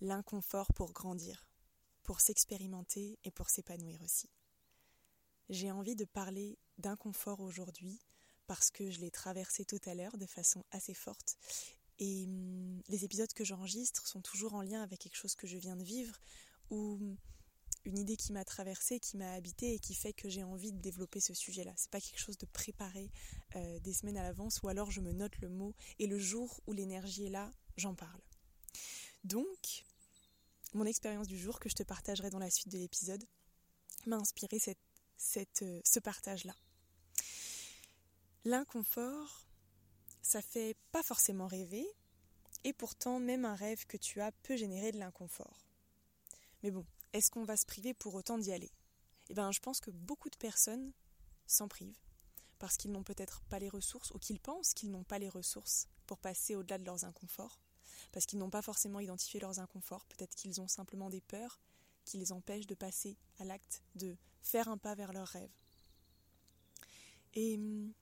l'inconfort pour grandir, pour s'expérimenter et pour s'épanouir aussi. J'ai envie de parler d'inconfort aujourd'hui parce que je l'ai traversé tout à l'heure de façon assez forte et hum, les épisodes que j'enregistre sont toujours en lien avec quelque chose que je viens de vivre ou une idée qui m'a traversée, qui m'a habité et qui fait que j'ai envie de développer ce sujet-là. C'est pas quelque chose de préparé euh, des semaines à l'avance ou alors je me note le mot et le jour où l'énergie est là, j'en parle. Donc, mon expérience du jour que je te partagerai dans la suite de l'épisode m'a inspiré euh, ce partage-là. L'inconfort, ça fait pas forcément rêver, et pourtant même un rêve que tu as peut générer de l'inconfort. Mais bon, est-ce qu'on va se priver pour autant d'y aller? Eh bien, je pense que beaucoup de personnes s'en privent parce qu'ils n'ont peut-être pas les ressources ou qu'ils pensent qu'ils n'ont pas les ressources pour passer au-delà de leurs inconforts, parce qu'ils n'ont pas forcément identifié leurs inconforts, peut-être qu'ils ont simplement des peurs qui les empêchent de passer à l'acte de faire un pas vers leur rêve. Et hum,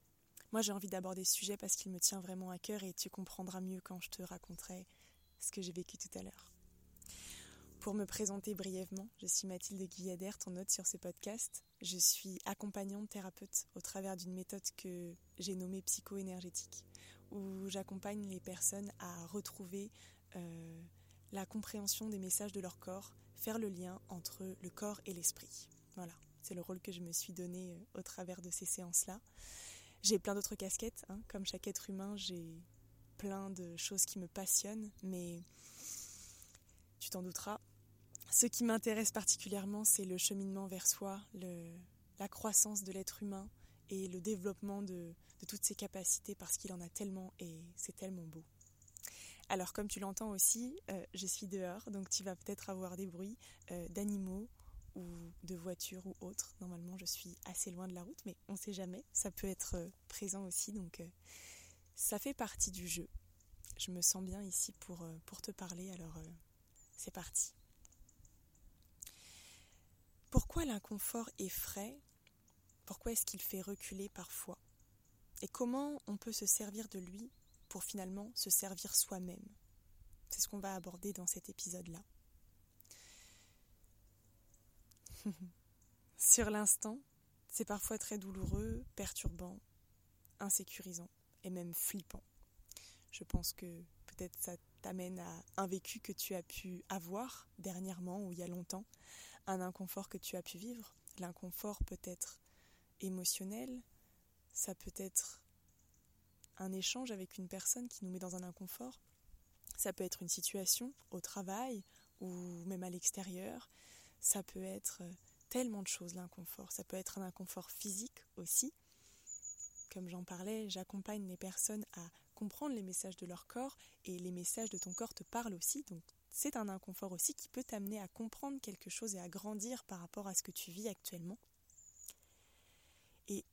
moi j'ai envie d'aborder ce sujet parce qu'il me tient vraiment à cœur et tu comprendras mieux quand je te raconterai ce que j'ai vécu tout à l'heure. Pour me présenter brièvement, je suis Mathilde Guyader, ton hôte sur ce podcast. Je suis accompagnante thérapeute au travers d'une méthode que j'ai nommée psycho-énergétique, où j'accompagne les personnes à retrouver euh, la compréhension des messages de leur corps, faire le lien entre le corps et l'esprit. Voilà, c'est le rôle que je me suis donné euh, au travers de ces séances-là. J'ai plein d'autres casquettes, hein. comme chaque être humain, j'ai plein de choses qui me passionnent, mais tu t'en douteras, ce qui m'intéresse particulièrement, c'est le cheminement vers soi, la croissance de l'être humain et le développement de, toutes ses capacités parce qu'il en a tellement et c'est tellement beau. Alors comme tu l'entends aussi, euh, je suis dehors, donc tu vas peut-être avoir des bruits euh, d'animaux ou de voitures ou autres. Normalement je suis assez loin de la route, mais on ne sait jamais, ça peut être euh, présent aussi, donc ça fait partie du jeu. Je me sens bien ici pour, te parler, alors c'est parti. Pourquoi l'inconfort effraie Pourquoi est-ce qu'il fait reculer parfois? Et comment on peut se servir de lui pour finalement se servir soi-même? C'est ce qu'on va aborder dans cet épisode-là. Sur l'instant, c'est parfois très douloureux, perturbant, insécurisant et même flippant. Je pense que peut-être ça t'amène à un vécu que tu as pu avoir dernièrement ou il y a longtemps, un inconfort que tu as pu vivre. L'inconfort peut être émotionnel, ça peut être un échange avec une personne qui nous met dans un inconfort, ça peut être une situation au travail ou même à l'extérieur, ça peut être tellement de choses l'inconfort, ça peut être un inconfort physique aussi. Comme j'en parlais, j'accompagne les personnes à comprendre les messages de leur corps et les messages de ton corps te parlent aussi, donc c'est un inconfort aussi qui peut t'amener à comprendre quelque chose et à grandir par rapport à ce que tu vis actuellement. Et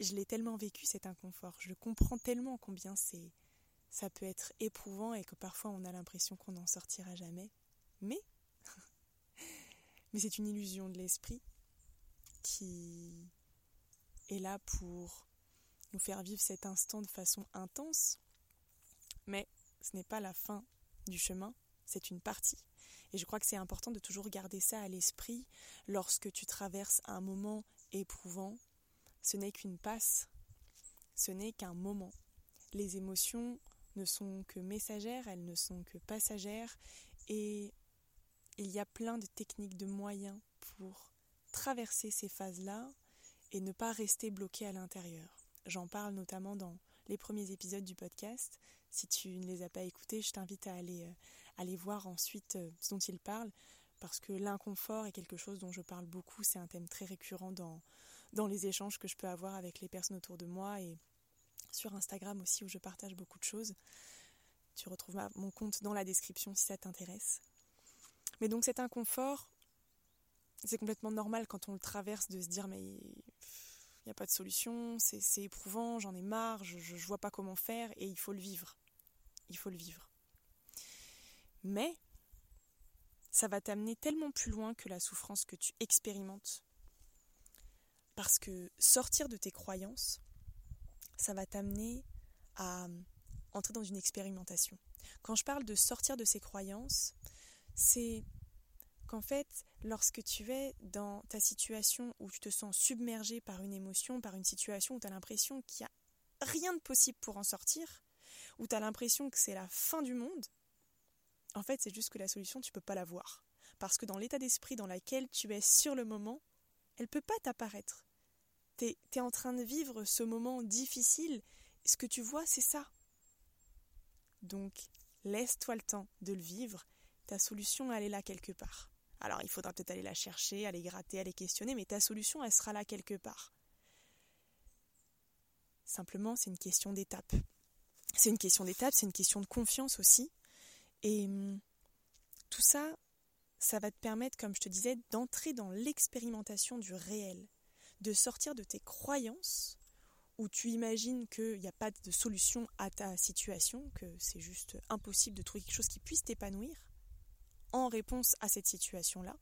je l'ai tellement vécu cet inconfort, je comprends tellement combien c'est ça peut être éprouvant et que parfois on a l'impression qu'on n'en sortira jamais. Mais mais c'est une illusion de l'esprit qui est là pour nous faire vivre cet instant de façon intense. Mais ce n'est pas la fin du chemin, c'est une partie. Et je crois que c'est important de toujours garder ça à l'esprit lorsque tu traverses un moment éprouvant. Ce n'est qu'une passe, ce n'est qu'un moment. Les émotions ne sont que messagères, elles ne sont que passagères, et il y a plein de techniques, de moyens pour traverser ces phases-là et ne pas rester bloqué à l'intérieur. J'en parle notamment dans les premiers épisodes du podcast. Si tu ne les as pas écoutés, je t'invite à aller, euh, aller voir ensuite euh, ce dont il parle, parce que l'inconfort est quelque chose dont je parle beaucoup. C'est un thème très récurrent dans, dans les échanges que je peux avoir avec les personnes autour de moi et sur Instagram aussi où je partage beaucoup de choses. Tu retrouves mon compte dans la description si ça t'intéresse. Mais donc cet inconfort, c'est complètement normal quand on le traverse de se dire mais il n'y a pas de solution, c'est éprouvant, j'en ai marre, je ne vois pas comment faire et il faut le vivre. Il faut le vivre. Mais ça va t'amener tellement plus loin que la souffrance que tu expérimentes. Parce que sortir de tes croyances, ça va t'amener à entrer dans une expérimentation. Quand je parle de sortir de ses croyances, c'est qu'en fait, lorsque tu es dans ta situation où tu te sens submergé par une émotion, par une situation où tu as l'impression qu'il n'y a rien de possible pour en sortir, où tu as l'impression que c'est la fin du monde, en fait, c'est juste que la solution, tu peux pas la voir. Parce que dans l'état d'esprit dans lequel tu es sur le moment, elle peut pas t'apparaître. Tu es, en train de vivre ce moment difficile. Ce que tu vois, c'est ça. Donc, laisse-toi le temps de le vivre. Ta solution, elle est là quelque part. Alors, il faudra peut-être aller la chercher, aller gratter, aller questionner, mais ta solution, elle sera là quelque part. Simplement, c'est une question d'étape. C'est une question d'étape, c'est une question de confiance aussi. Et hum, tout ça, ça va te permettre, comme je te disais, d'entrer dans l'expérimentation du réel, de sortir de tes croyances où tu imagines qu'il n'y a pas de solution à ta situation, que c'est juste impossible de trouver quelque chose qui puisse t'épanouir en réponse à cette situation-là.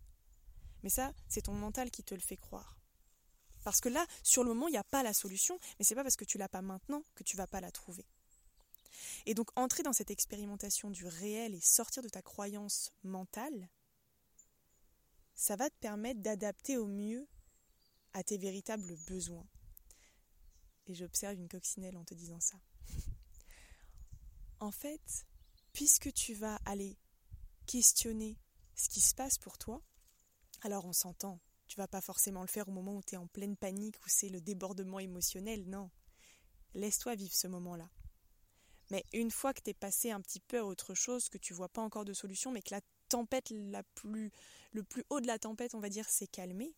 Mais ça, c'est ton mental qui te le fait croire. Parce que là, sur le moment, il n'y a pas la solution, mais c'est pas parce que tu l'as pas maintenant que tu vas pas la trouver. Et donc entrer dans cette expérimentation du réel et sortir de ta croyance mentale, ça va te permettre d'adapter au mieux à tes véritables besoins. Et j'observe une coccinelle en te disant ça. en fait, puisque tu vas aller questionner ce qui se passe pour toi, alors on s'entend, tu vas pas forcément le faire au moment où tu es en pleine panique, où c'est le débordement émotionnel, non. Laisse-toi vivre ce moment-là. Mais une fois que tu es passé un petit peu à autre chose, que tu vois pas encore de solution, mais que la tempête la plus, le plus haut de la tempête, on va dire, s'est calmé,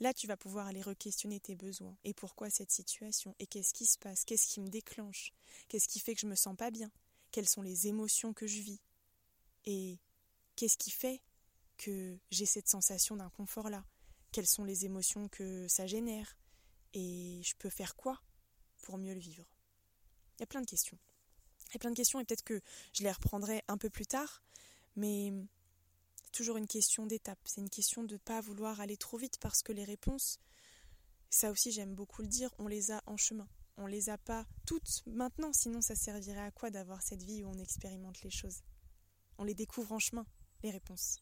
là tu vas pouvoir aller re-questionner tes besoins. Et pourquoi cette situation? Et qu'est-ce qui se passe? Qu'est-ce qui me déclenche? Qu'est-ce qui fait que je me sens pas bien? Quelles sont les émotions que je vis? Et qu'est-ce qui fait que j'ai cette sensation d'inconfort-là? Quelles sont les émotions que ça génère? Et je peux faire quoi pour mieux le vivre? Il y a plein de questions. Il y a plein de questions et peut-être que je les reprendrai un peu plus tard, mais c'est toujours une question d'étape. C'est une question de ne pas vouloir aller trop vite parce que les réponses, ça aussi j'aime beaucoup le dire, on les a en chemin. On les a pas toutes maintenant, sinon ça servirait à quoi d'avoir cette vie où on expérimente les choses? On les découvre en chemin, les réponses.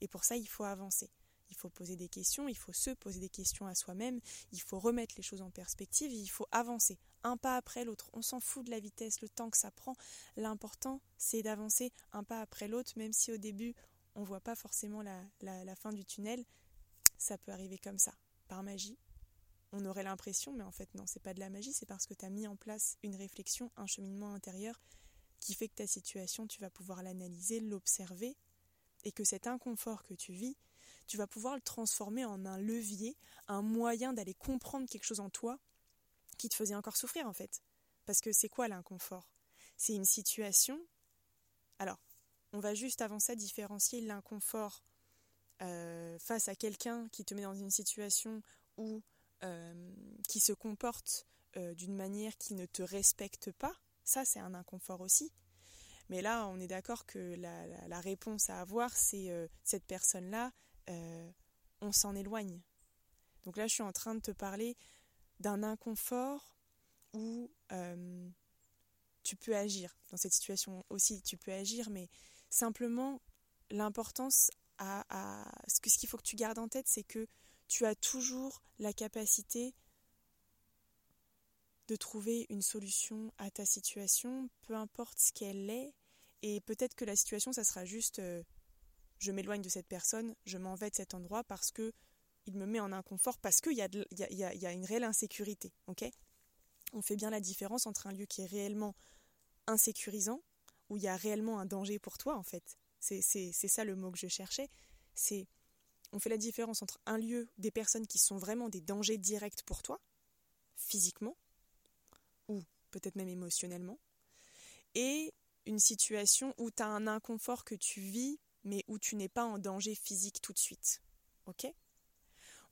Et pour ça, il faut avancer. Il faut poser des questions, il faut se poser des questions à soi-même, il faut remettre les choses en perspective, il faut avancer un pas après l'autre. On s'en fout de la vitesse, le temps que ça prend. L'important, c'est d'avancer un pas après l'autre, même si au début, on voit pas forcément la, la, fin du tunnel. Ça peut arriver comme ça, par magie. On aurait l'impression, mais en fait, non, c'est pas de la magie, c'est parce que tu as mis en place une réflexion, un cheminement intérieur qui fait que ta situation, tu vas pouvoir l'analyser, l'observer, et que cet inconfort que tu vis, tu vas pouvoir le transformer en un levier, un moyen d'aller comprendre quelque chose en toi qui te faisait encore souffrir en fait. Parce que c'est quoi l'inconfort? C'est une situation. Alors, on va juste avant ça différencier l'inconfort euh, face à quelqu'un qui te met dans une situation où euh, qui se comporte euh, d'une manière qui ne te respecte pas. Ça, c'est un inconfort aussi. Mais là, on est d'accord que la, réponse à avoir, c'est cette personne-là, on s'en éloigne. Donc là, je suis en train de te parler d'un inconfort où tu peux agir. Dans cette situation aussi, tu peux agir, mais simplement, l'importance à, ce qu'il faut que tu gardes en tête, c'est que tu as toujours la capacité de trouver une solution à ta situation, peu importe ce qu'elle est, et peut-être que la situation, ça sera juste euh, je m'éloigne de cette personne, je m'en vais de cet endroit parce que il me met en inconfort parce qu'il y, y, a, une réelle insécurité. On fait bien la différence entre un lieu qui est réellement insécurisant, où il y a réellement un danger pour toi, en fait. C'est ça le mot que je cherchais. C'est on fait la différence entre un lieu, des personnes qui sont vraiment des dangers directs pour toi, physiquement, ou peut-être même émotionnellement, et une situation où tu as un inconfort que tu vis, mais où tu n'es pas en danger physique tout de suite. Ok?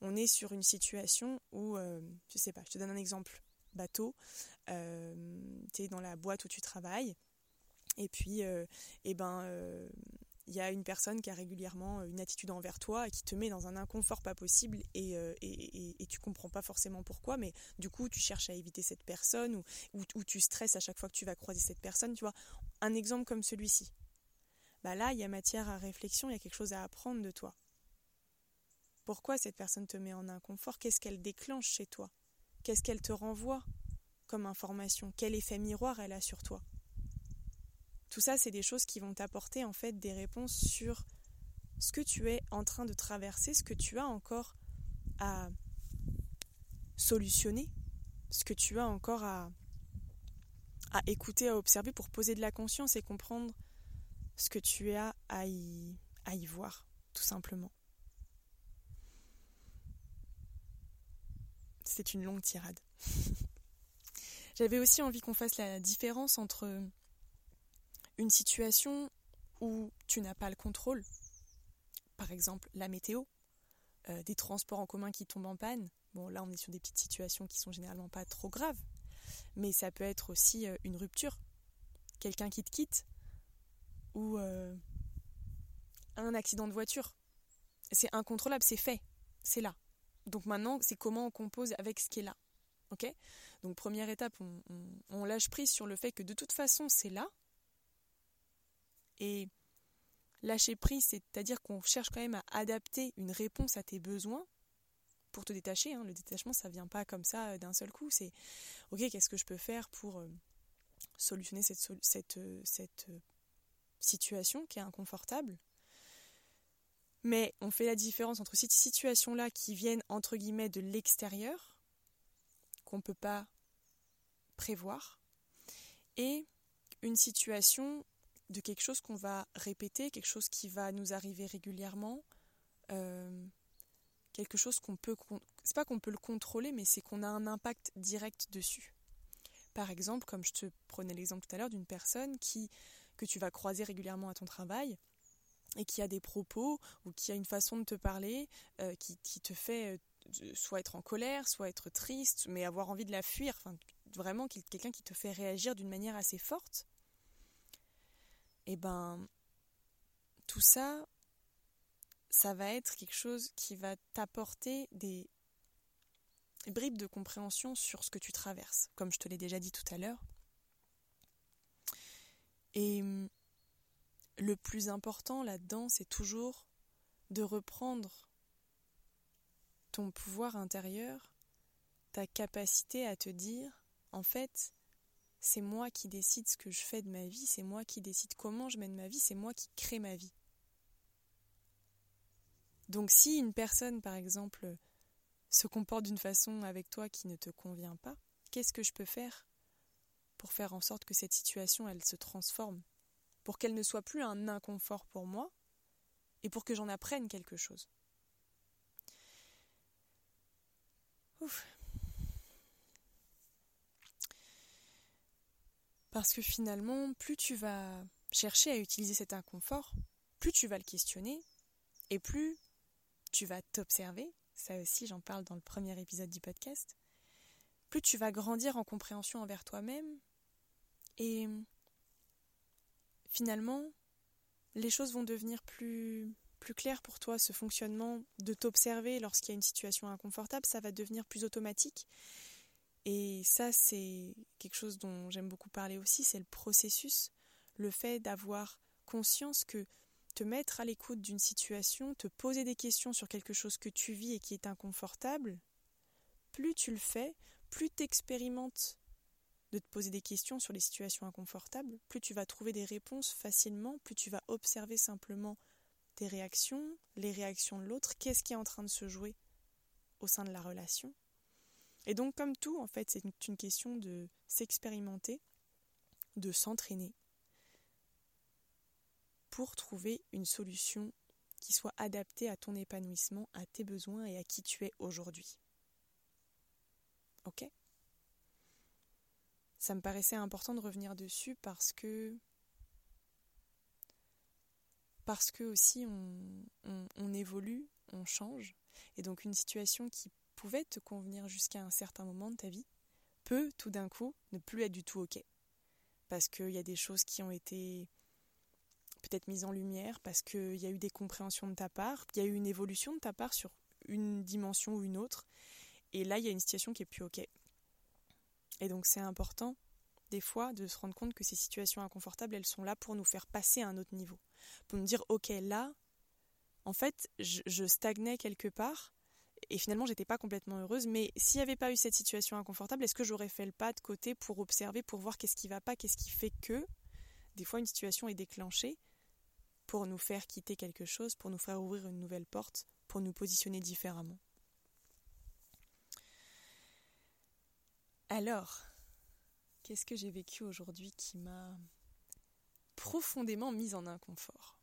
On est sur une situation où, euh, je sais pas, je te donne un exemple bateau, euh, tu es dans la boîte où tu travailles, et puis, euh, eh ben, il y a une personne qui a régulièrement une attitude envers toi et qui te met dans un inconfort pas possible et, et, et, tu comprends pas forcément pourquoi, mais du coup tu cherches à éviter cette personne ou, ou, tu stresses à chaque fois que tu vas croiser cette personne, tu vois. Un exemple comme celui-ci. bah là, il y a matière à réflexion, il y a quelque chose à apprendre de toi. Pourquoi cette personne te met en inconfort? Qu'est-ce qu'elle déclenche chez toi? Qu'est-ce qu'elle te renvoie comme information? Quel effet miroir elle a sur toi? Tout ça, c'est des choses qui vont t'apporter en fait des réponses sur ce que tu es en train de traverser, ce que tu as encore à solutionner, ce que tu as encore à, écouter, à observer pour poser de la conscience et comprendre ce que tu as à y, à y voir, tout simplement. C'est une longue tirade. J'avais aussi envie qu'on fasse la différence entre une situation où tu n'as pas le contrôle, par exemple la météo, euh, des transports en commun qui tombent en panne. Bon, là, on est sur des petites situations qui sont généralement pas trop graves, mais ça peut être aussi euh, une rupture, quelqu'un qui te quitte, ou euh, un accident de voiture. C'est incontrôlable, c'est fait, c'est là. Donc maintenant, c'est comment on compose avec ce qui est là. Ok? Donc première étape, on, lâche prise sur le fait que de toute façon, c'est là. Et lâcher prise, c'est-à-dire qu'on cherche quand même à adapter une réponse à tes besoins pour te détacher. Hein. Le détachement, ça vient pas comme ça euh, d'un seul coup. C'est ok, qu'est-ce que je peux faire pour euh, solutionner cette, cette, euh, situation qui est inconfortable mais on fait la différence entre ces situations-là qui viennent entre guillemets de l'extérieur, qu'on ne peut pas prévoir, et une situation de quelque chose qu'on va répéter, quelque chose qui va nous arriver régulièrement, euh, quelque chose qu'on peut, c'est pas qu'on peut le contrôler, mais c'est qu'on a un impact direct dessus. Par exemple, comme je te prenais l'exemple tout à l'heure d'une personne qui que tu vas croiser régulièrement à ton travail, et qui a des propos ou qui a une façon de te parler euh, qui, te fait euh, soit être en colère, soit être triste, mais avoir envie de la fuir, enfin vraiment quelqu'un qui te fait réagir d'une manière assez forte, et eh ben tout ça, ça va être quelque chose qui va t'apporter des bribes de compréhension sur ce que tu traverses, comme je te l'ai déjà dit tout à l'heure. Et le plus important là-dedans, c'est toujours de reprendre ton pouvoir intérieur, ta capacité à te dire, en fait, c'est moi qui décide ce que je fais de ma vie, c'est moi qui décide comment je mène ma vie, c'est moi qui crée ma vie. Donc si une personne, par exemple, se comporte d'une façon avec toi qui ne te convient pas, qu'est-ce que je peux faire pour faire en sorte que cette situation, elle se transforme? Pour qu'elle ne soit plus un inconfort pour moi et pour que j'en apprenne quelque chose? Parce que finalement, plus tu vas chercher à utiliser cet inconfort, plus tu vas le questionner et plus tu vas t'observer, ça aussi j'en parle dans le premier épisode du podcast, plus tu vas grandir en compréhension envers toi-même et finalement, les choses vont devenir plus, plus claires pour toi. Ce fonctionnement de t'observer lorsqu'il y a une situation inconfortable, ça va devenir plus automatique. Et ça, c'est quelque chose dont j'aime beaucoup parler aussi, c'est le processus, le fait d'avoir conscience que te mettre à l'écoute d'une situation, te poser des questions sur quelque chose que tu vis et qui est inconfortable, plus tu le fais, plus tu expérimentes de te poser des questions sur les situations inconfortables, plus tu vas trouver des réponses facilement, plus tu vas observer simplement tes réactions, les réactions de l'autre, qu'est-ce qui est en train de se jouer au sein de la relation. Et donc comme tout, en fait, c'est une question de s'expérimenter, de s'entraîner pour trouver une solution qui soit adaptée à ton épanouissement, à tes besoins et à qui tu es aujourd'hui. Ok? Ça me paraissait important de revenir dessus parce que parce que aussi on, évolue, on change, et donc une situation qui pouvait te convenir jusqu'à un certain moment de ta vie peut tout d'un coup ne plus être du tout ok. Parce qu'il y a des choses qui ont été peut-être mises en lumière, parce qu'il y a eu des compréhensions de ta part, il y a eu une évolution de ta part sur une dimension ou une autre, et là il y a une situation qui est plus ok. Et donc c'est important des fois, de se rendre compte que ces situations inconfortables, elles sont là pour nous faire passer à un autre niveau. Pour nous dire, ok, là, en fait, je, stagnais quelque part, et finalement, j'étais pas complètement heureuse, mais s'il n'y avait pas eu cette situation inconfortable, est-ce que j'aurais fait le pas de côté pour observer, pour voir qu'est-ce qui va pas, qu'est-ce qui fait que, des fois, une situation est déclenchée pour nous faire quitter quelque chose, pour nous faire ouvrir une nouvelle porte, pour nous positionner différemment? Alors, qu'est-ce que j'ai vécu aujourd'hui qui m'a profondément mise en inconfort?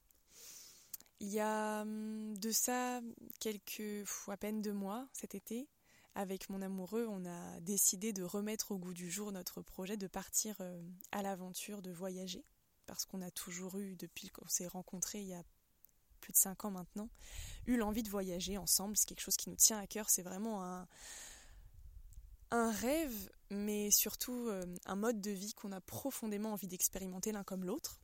Il y a hum, de ça quelques, à peine deux mois cet été, avec mon amoureux, on a décidé de remettre au goût du jour notre projet de partir euh, à l'aventure, de voyager, parce qu'on a toujours eu, depuis qu'on s'est rencontrés il y a plus de cinq ans maintenant, eu l'envie de voyager ensemble. C'est quelque chose qui nous tient à cœur. C'est vraiment un, un rêve, mais surtout euh, un mode de vie qu'on a profondément envie d'expérimenter l'un comme l'autre.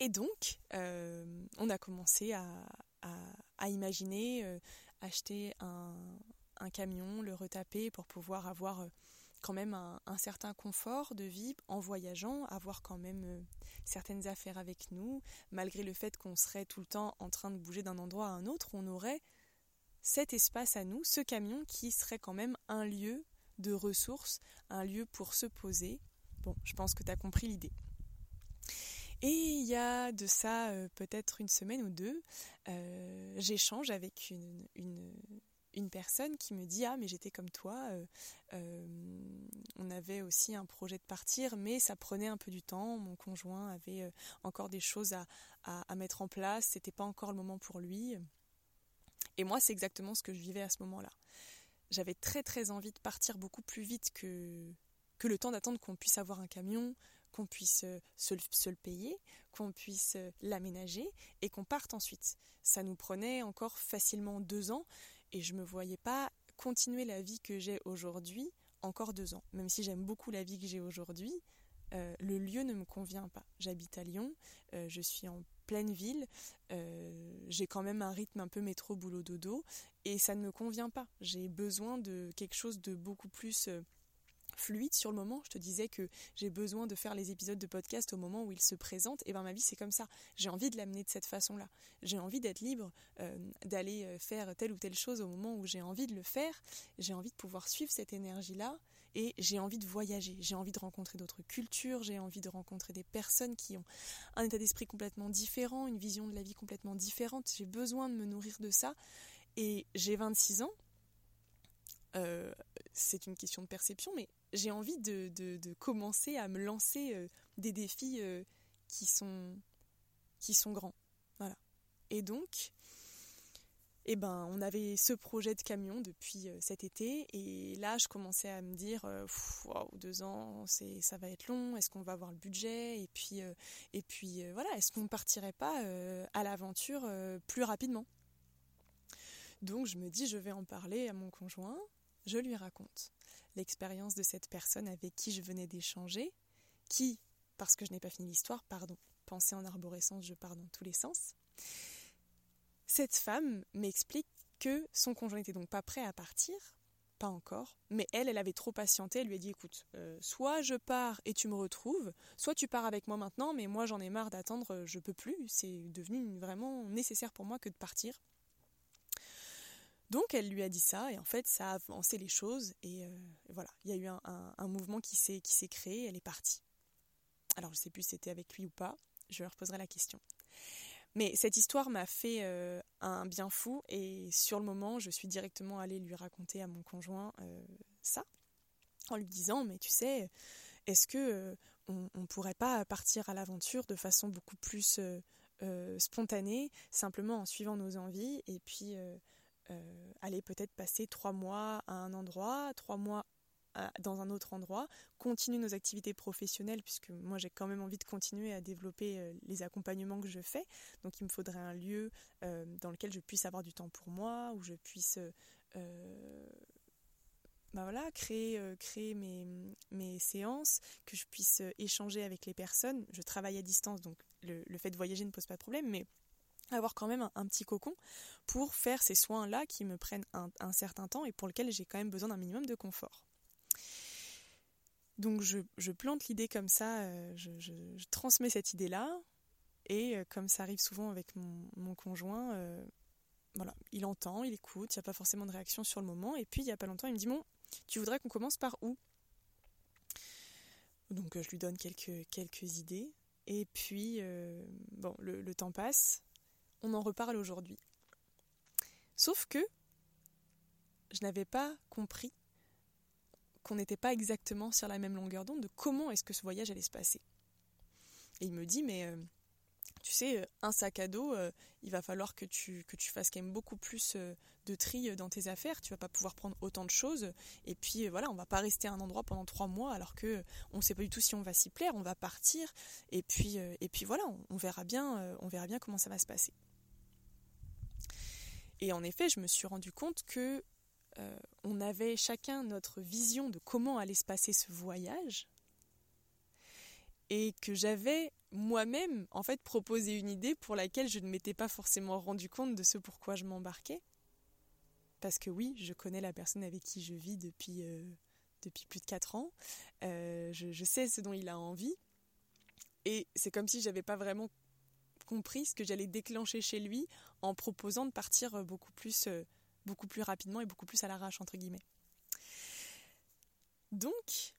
Et donc, euh, on a commencé à, imaginer euh, acheter un, un, camion, le retaper pour pouvoir avoir quand même un, certain confort de vie en voyageant, avoir quand même certaines affaires avec nous, malgré le fait qu'on serait tout le temps en train de bouger d'un endroit à un autre, on aurait cet espace à nous, ce camion qui serait quand même un lieu de ressources, un lieu pour se poser. Bon, je pense que tu as compris l'idée. Et il y a de ça euh, peut-être une semaine ou deux, euh, j'échange avec une, une, personne qui me dit Ah, mais j'étais comme toi, euh, on avait aussi un projet de partir, mais ça prenait un peu du temps. Mon conjoint avait encore des choses à, à mettre en place, c'était pas encore le moment pour lui. Et moi, c'est exactement ce que je vivais à ce moment-là. J'avais très très envie de partir beaucoup plus vite que, que le temps d'attendre qu'on puisse avoir un camion, qu'on puisse euh, se, le payer, qu'on puisse euh, l'aménager et qu'on parte ensuite. Ça nous prenait encore facilement deux ans et je ne me voyais pas continuer la vie que j'ai aujourd'hui encore deux ans. Même si j'aime beaucoup la vie que j'ai aujourd'hui, euh, le lieu ne me convient pas. J'habite à Lyon, je suis en pleine ville, j'ai quand même un rythme un peu métro boulot dodo et ça ne me convient pas. J'ai besoin de quelque chose de beaucoup plus fluide sur le moment. Je te disais que j'ai besoin de faire les épisodes de podcast au moment où ils se présentent. Et ben ma vie c'est comme ça. J'ai envie de l'amener de cette façon-là. J'ai envie d'être libre, euh, d'aller faire telle ou telle chose au moment où j'ai envie de le faire. J'ai envie de pouvoir suivre cette énergie-là et j'ai envie de voyager, j'ai envie de rencontrer d'autres cultures, j'ai envie de rencontrer des personnes qui ont un état d'esprit complètement différent, une vision de la vie complètement différente. J'ai besoin de me nourrir de ça. Et j'ai 26 ans. Euh, c'est une question de perception, mais j'ai envie de, commencer à me lancer euh, des défis euh, qui, sont, qui sont grands. Voilà. Et donc, eh ben on avait ce projet de camion depuis cet été et là je commençais à me dire euh, deux ans ça va être long est-ce qu'on va avoir le budget? Et puis et puis voilà est-ce qu'on ne partirait pas à l'aventure plus rapidement? Donc je me dis je vais en parler à mon conjoint je lui raconte l'expérience de cette personne avec qui je venais d'échanger qui parce que je n'ai pas fini l'histoire pardon pensée en arborescence je pars dans tous les sens cette femme m'explique que son conjoint n'était donc pas prêt à partir, pas encore, mais elle, elle avait trop patienté, elle lui a dit écoute, euh, soit je pars et tu me retrouves, soit tu pars avec moi maintenant, mais moi j'en ai marre d'attendre, je peux plus, c'est devenu vraiment nécessaire pour moi que de partir. Donc elle lui a dit ça et en fait ça a avancé les choses et euh, voilà, il y a eu un, mouvement qui s'est créé, elle est partie. Alors je sais plus si c'était avec lui ou pas, je leur poserai la question. Mais cette histoire m'a fait euh, un bien fou et sur le moment, je suis directement allée lui raconter à mon conjoint euh, ça, en lui disant mais tu sais, est-ce que euh, on, pourrait pas partir à l'aventure de façon beaucoup plus spontanée, simplement en suivant nos envies et puis aller peut-être passer trois mois à un endroit, trois mois dans un autre endroit, continuer nos activités professionnelles, puisque moi j'ai quand même envie de continuer à développer euh, les accompagnements que je fais. Donc il me faudrait un lieu euh, dans lequel je puisse avoir du temps pour moi, où je puisse euh, bah voilà, créer, mes, mes, séances, que je puisse échanger avec les personnes. Je travaille à distance, donc le, fait de voyager ne pose pas de problème, mais avoir quand même un, petit cocon pour faire ces soins-là qui me prennent un certain temps et pour lesquels j'ai quand même besoin d'un minimum de confort. Donc je, plante l'idée comme ça, euh, je, transmets cette idée-là, et euh, comme ça arrive souvent avec mon, conjoint, euh, voilà, il entend, il écoute, il n'y a pas forcément de réaction sur le moment, et puis il n'y a pas longtemps, il me dit Bon, tu voudrais qu'on commence par où? Donc je lui donne quelques, quelques idées, et puis, bon, le temps passe, on en reparle aujourd'hui. Sauf que je n'avais pas compris qu'on n'était pas exactement sur la même longueur d'onde de comment est-ce que ce voyage allait se passer. Et il me dit, mais euh, tu sais, euh, un sac à dos, euh, il va falloir que tu, que tu fasses quand même beaucoup plus de tri dans tes affaires. Tu vas pas pouvoir prendre autant de choses. Et puis voilà, on va pas rester à un endroit pendant trois mois alors que on sait pas du tout si on va s'y plaire. On va partir. Et puis, et puis voilà, on, verra bien, on verra bien comment ça va se passer. Et en effet, je me suis rendu compte que euh, on avait chacun notre vision de comment allait se passer ce voyage et que j'avais moi-même en fait proposé une idée pour laquelle je ne m'étais pas forcément rendu compte de ce pourquoi je m'embarquais. Parce que oui, je connais la personne avec qui je vis depuis, euh, depuis plus de 4 ans. Euh, je, je, sais ce dont il a envie. Et c'est comme si j'avais pas vraiment compris ce que j'allais déclencher chez lui en proposant de partir beaucoup plus beaucoup plus rapidement et beaucoup plus à l'arrache, entre. Donc,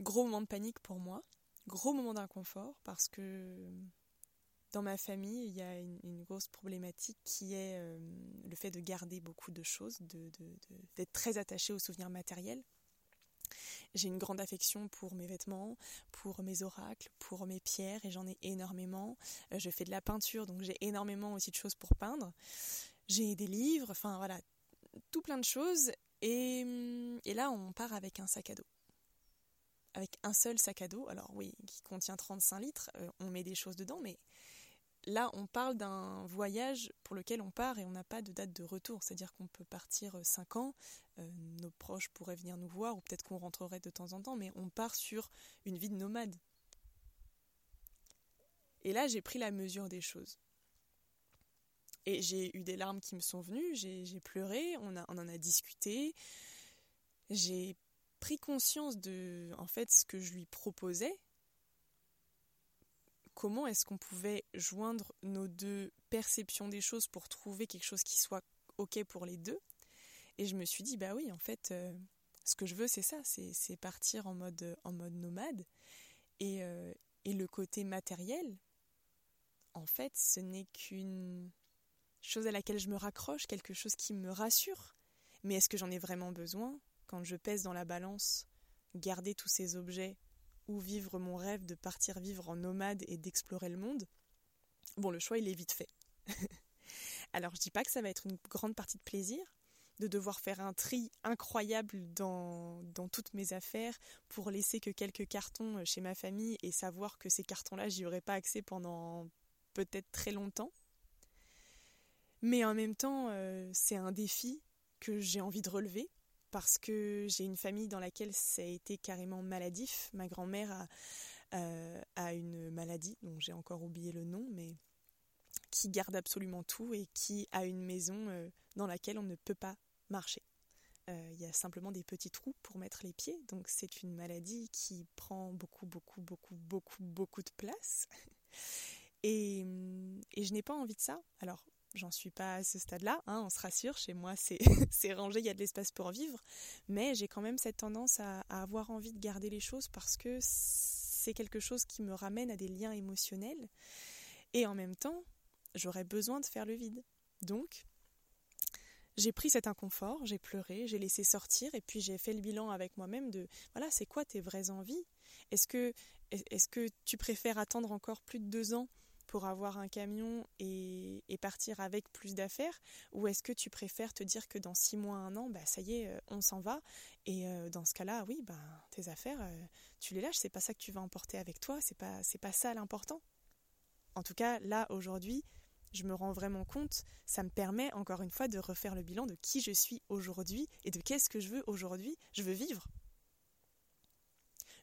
gros moment de panique pour moi, gros moment d'inconfort, parce que dans ma famille, il y a une, grosse problématique qui est euh, le fait de garder beaucoup de choses, d'être très attaché aux souvenirs matériels. J'ai une grande affection pour mes vêtements, pour mes oracles, pour mes pierres, et j'en ai énormément. Euh, je fais de la peinture, donc j'ai énormément aussi de choses pour peindre j'ai des livres, enfin voilà, tout plein de choses. Et, et, là, on part avec un sac à dos. Avec un seul sac à dos, alors oui, qui contient 35 litres, euh, on met des choses dedans, mais là, on parle d'un voyage pour lequel on part et on n'a pas de date de retour. C'est-à-dire qu'on peut partir 5 ans, euh, nos proches pourraient venir nous voir, ou peut-être qu'on rentrerait de temps en temps, mais on part sur une vie de nomade. Et là, j'ai pris la mesure des choses. Et j'ai eu des larmes qui me sont venues, j'ai pleuré, on, on en a discuté. J'ai pris conscience de en fait ce que je lui proposais. Comment est-ce qu'on pouvait joindre nos deux perceptions des choses pour trouver quelque chose qui soit OK pour les deux? Et je me suis dit, bah oui, en fait, euh, ce que je veux, c'est ça, c'est partir en mode, en mode nomade. Et, euh, et le côté matériel, en fait, ce n'est qu'une chose à laquelle je me raccroche, quelque chose qui me rassure. Mais est-ce que j'en ai vraiment besoin? Quand je pèse dans la balance garder tous ces objets vivre mon rêve de partir vivre en nomade et d'explorer le monde Bon, le choix, il est vite fait. Alors, je dis pas que ça va être une grande partie de plaisir, de devoir faire un tri incroyable dans, dans, toutes mes affaires pour laisser que quelques cartons chez ma famille et savoir que ces cartons-là, j'y aurais pas accès pendant peut-être très longtemps. Mais en même temps, euh, c'est un défi que j'ai envie de relever parce que j'ai une famille dans laquelle ça a été carrément maladif. Ma grand-mère a, euh, a, une maladie dont j'ai encore oublié le nom, mais qui garde absolument tout et qui a une maison euh, dans laquelle on ne peut pas marcher. Il y a simplement des petits trous pour mettre les pieds, donc c'est une maladie qui prend beaucoup, beaucoup, beaucoup, beaucoup, beaucoup de place. Et, et je n'ai pas envie de ça. Alors, J'en suis pas à ce stade-là, hein, on se rassure, chez moi c'est rangé, il y a de l'espace pour vivre, mais j'ai quand même cette tendance à, avoir envie de garder les choses parce que c'est quelque chose qui me ramène à des liens émotionnels. Et en même temps j'aurais besoin de faire le vide. Donc j'ai pris cet inconfort, j'ai pleuré, j'ai laissé sortir et puis j'ai fait le bilan avec moi-même de voilà c'est quoi tes vraies envies? Est-ce que, est -ce que tu préfères attendre encore plus de deux ans pour avoir un camion et, partir avec plus d'affaires? Ou est-ce que tu préfères te dire que dans six mois, un an, bah, ça y est, euh, on s'en va? Et euh, dans ce cas-là, oui, bah, tes affaires, euh, tu les lâches, c'est pas ça que tu vas emporter avec toi, c'est pas, pas ça l'important. En tout cas, là, aujourd'hui, je me rends vraiment compte, ça me permet encore une fois de refaire le bilan de qui je suis aujourd'hui et de qu'est-ce que je veux aujourd'hui. Je veux vivre.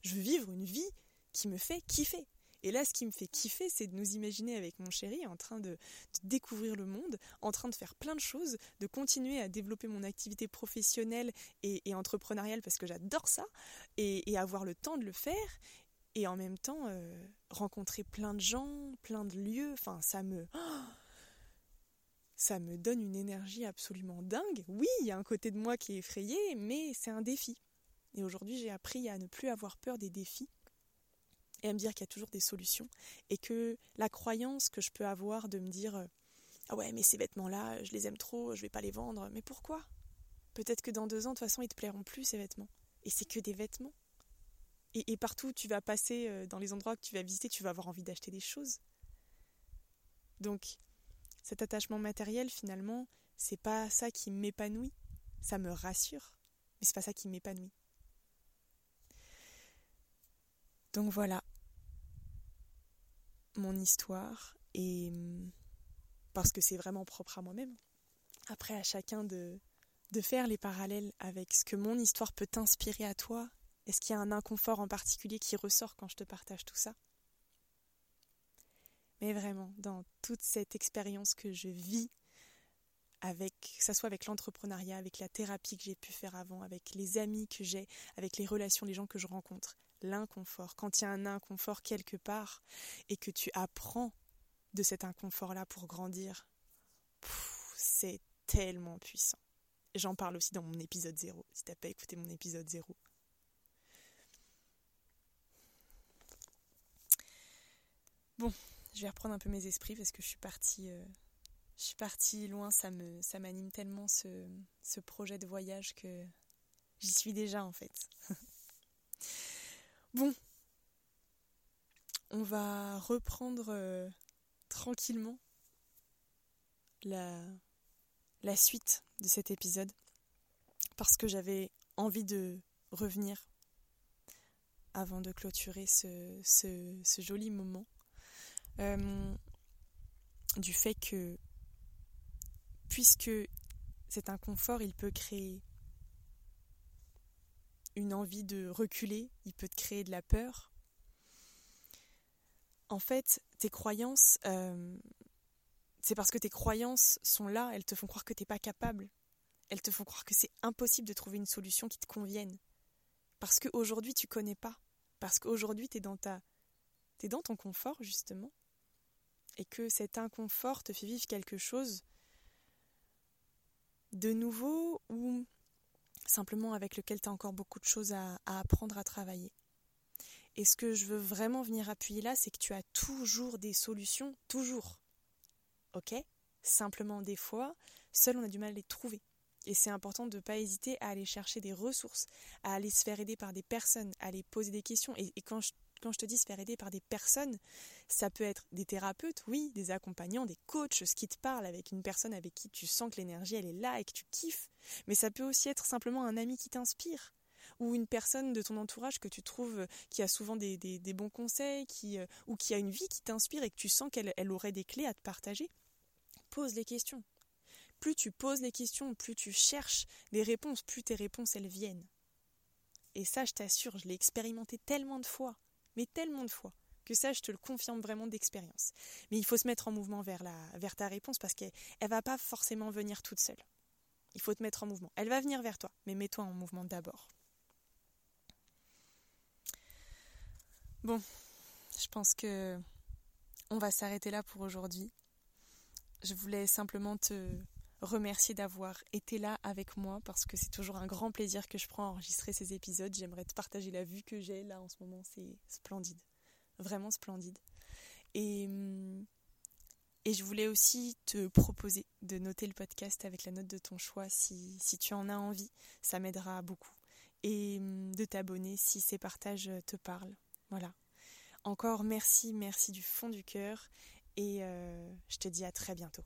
Je veux vivre une vie qui me fait kiffer. Et là, ce qui me fait kiffer, c'est de nous imaginer avec mon chéri en train de, découvrir le monde, en train de faire plein de choses, de continuer à développer mon activité professionnelle et, entrepreneuriale parce que j'adore ça, et, avoir le temps de le faire, et en même temps euh, rencontrer plein de gens, plein de lieux. Enfin, ça me... ça me donne une énergie absolument dingue. Oui, il y a un côté de moi qui est effrayé, mais c'est un défi. Et aujourd'hui, j'ai appris à ne plus avoir peur des défis et à me dire qu'il y a toujours des solutions et que la croyance que je peux avoir de me dire ah ouais mais ces vêtements là je les aime trop je vais pas les vendre. Mais pourquoi? Peut-être que dans deux ans de toute façon ils te plairont plus ces vêtements. Et c'est que des vêtements. Et, et, partout où tu vas passer euh, dans les endroits que tu vas visiter tu vas avoir envie d'acheter des choses. Donc cet attachement matériel finalement c'est pas ça qui m'épanouit. Ça me rassure mais c'est pas ça qui m'épanouit. Donc voilà mon histoire et hum, parce que c'est vraiment propre à moi-même. Après à chacun de, de faire les parallèles avec ce que mon histoire peut t'inspirer à toi. Est-ce qu'il y a un inconfort en particulier qui ressort quand je te partage tout ça? Mais vraiment, dans toute cette expérience que je vis, avec, que ce soit avec l'entrepreneuriat, avec la thérapie que j'ai pu faire avant, avec les amis que j'ai, avec les relations, les gens que je rencontre, l'inconfort, quand il y a un inconfort quelque part et que tu apprends de cet inconfort-là pour grandir, c'est tellement puissant. J'en parle aussi dans mon épisode 0, si t'as pas écouté mon épisode 0. Bon, je vais reprendre un peu mes esprits parce que je suis partie, euh, je suis partie loin. Ça me, ça m'anime tellement ce, ce projet de voyage que j'y suis déjà en fait. Bon, on va reprendre euh, tranquillement la, suite de cet épisode parce que j'avais envie de revenir avant de clôturer ce, ce, joli moment euh, du fait que puisque c'est un confort, il peut créer une envie de reculer, il peut te créer de la peur. En fait, tes croyances, euh, c'est parce que tes croyances sont là, elles te font croire que tu n'es pas capable. Elles te font croire que c'est impossible de trouver une solution qui te convienne. Parce qu'aujourd'hui, tu connais pas. Parce qu'aujourd'hui, tu es dans ta. es dans ton confort, justement. Et que cet inconfort te fait vivre quelque chose de nouveau ou simplement avec lequel tu as encore beaucoup de choses à, apprendre à travailler. Et ce que je veux vraiment venir appuyer là, c'est que tu as toujours des solutions, toujours. Ok? Simplement des fois, seul on a du mal à les trouver. Et c'est important de ne pas hésiter à aller chercher des ressources, à aller se faire aider par des personnes, à aller poser des questions. Et, et quand je quand je te dis se faire aider par des personnes, ça peut être des thérapeutes, oui, des accompagnants, des coachs, ce qui te parle avec une personne avec qui tu sens que l'énergie elle est là et que tu kiffes. Mais ça peut aussi être simplement un ami qui t'inspire ou une personne de ton entourage que tu trouves qui a souvent des, bons conseils, qui, euh, ou qui a une vie qui t'inspire et que tu sens qu'elle elle aurait des clés à te partager. Pose les questions. Plus tu poses les questions, plus tu cherches des réponses, plus tes réponses elles viennent. Et ça, je t'assure, je l'ai expérimenté tellement de fois mais tellement de fois que ça, je te le confirme vraiment d'expérience. Mais il faut se mettre en mouvement vers, la, vers ta réponse parce qu'elle ne va pas forcément venir toute seule. Il faut te mettre en mouvement. Elle va venir vers toi, mais mets-toi en mouvement d'abord. Bon, je pense que on va s'arrêter là pour aujourd'hui. Je voulais simplement te remercier d'avoir été là avec moi parce que c'est toujours un grand plaisir que je prends à enregistrer ces épisodes. J'aimerais te partager la vue que j'ai là en ce moment, c'est splendide, vraiment splendide. Et, hum, et je voulais aussi te proposer de noter le podcast avec la note de ton choix si, si tu en as envie, ça m'aidera beaucoup. Et hum, de t'abonner si ces partages te parlent. Voilà. Encore merci, merci du fond du cœur et euh, je te dis à très bientôt.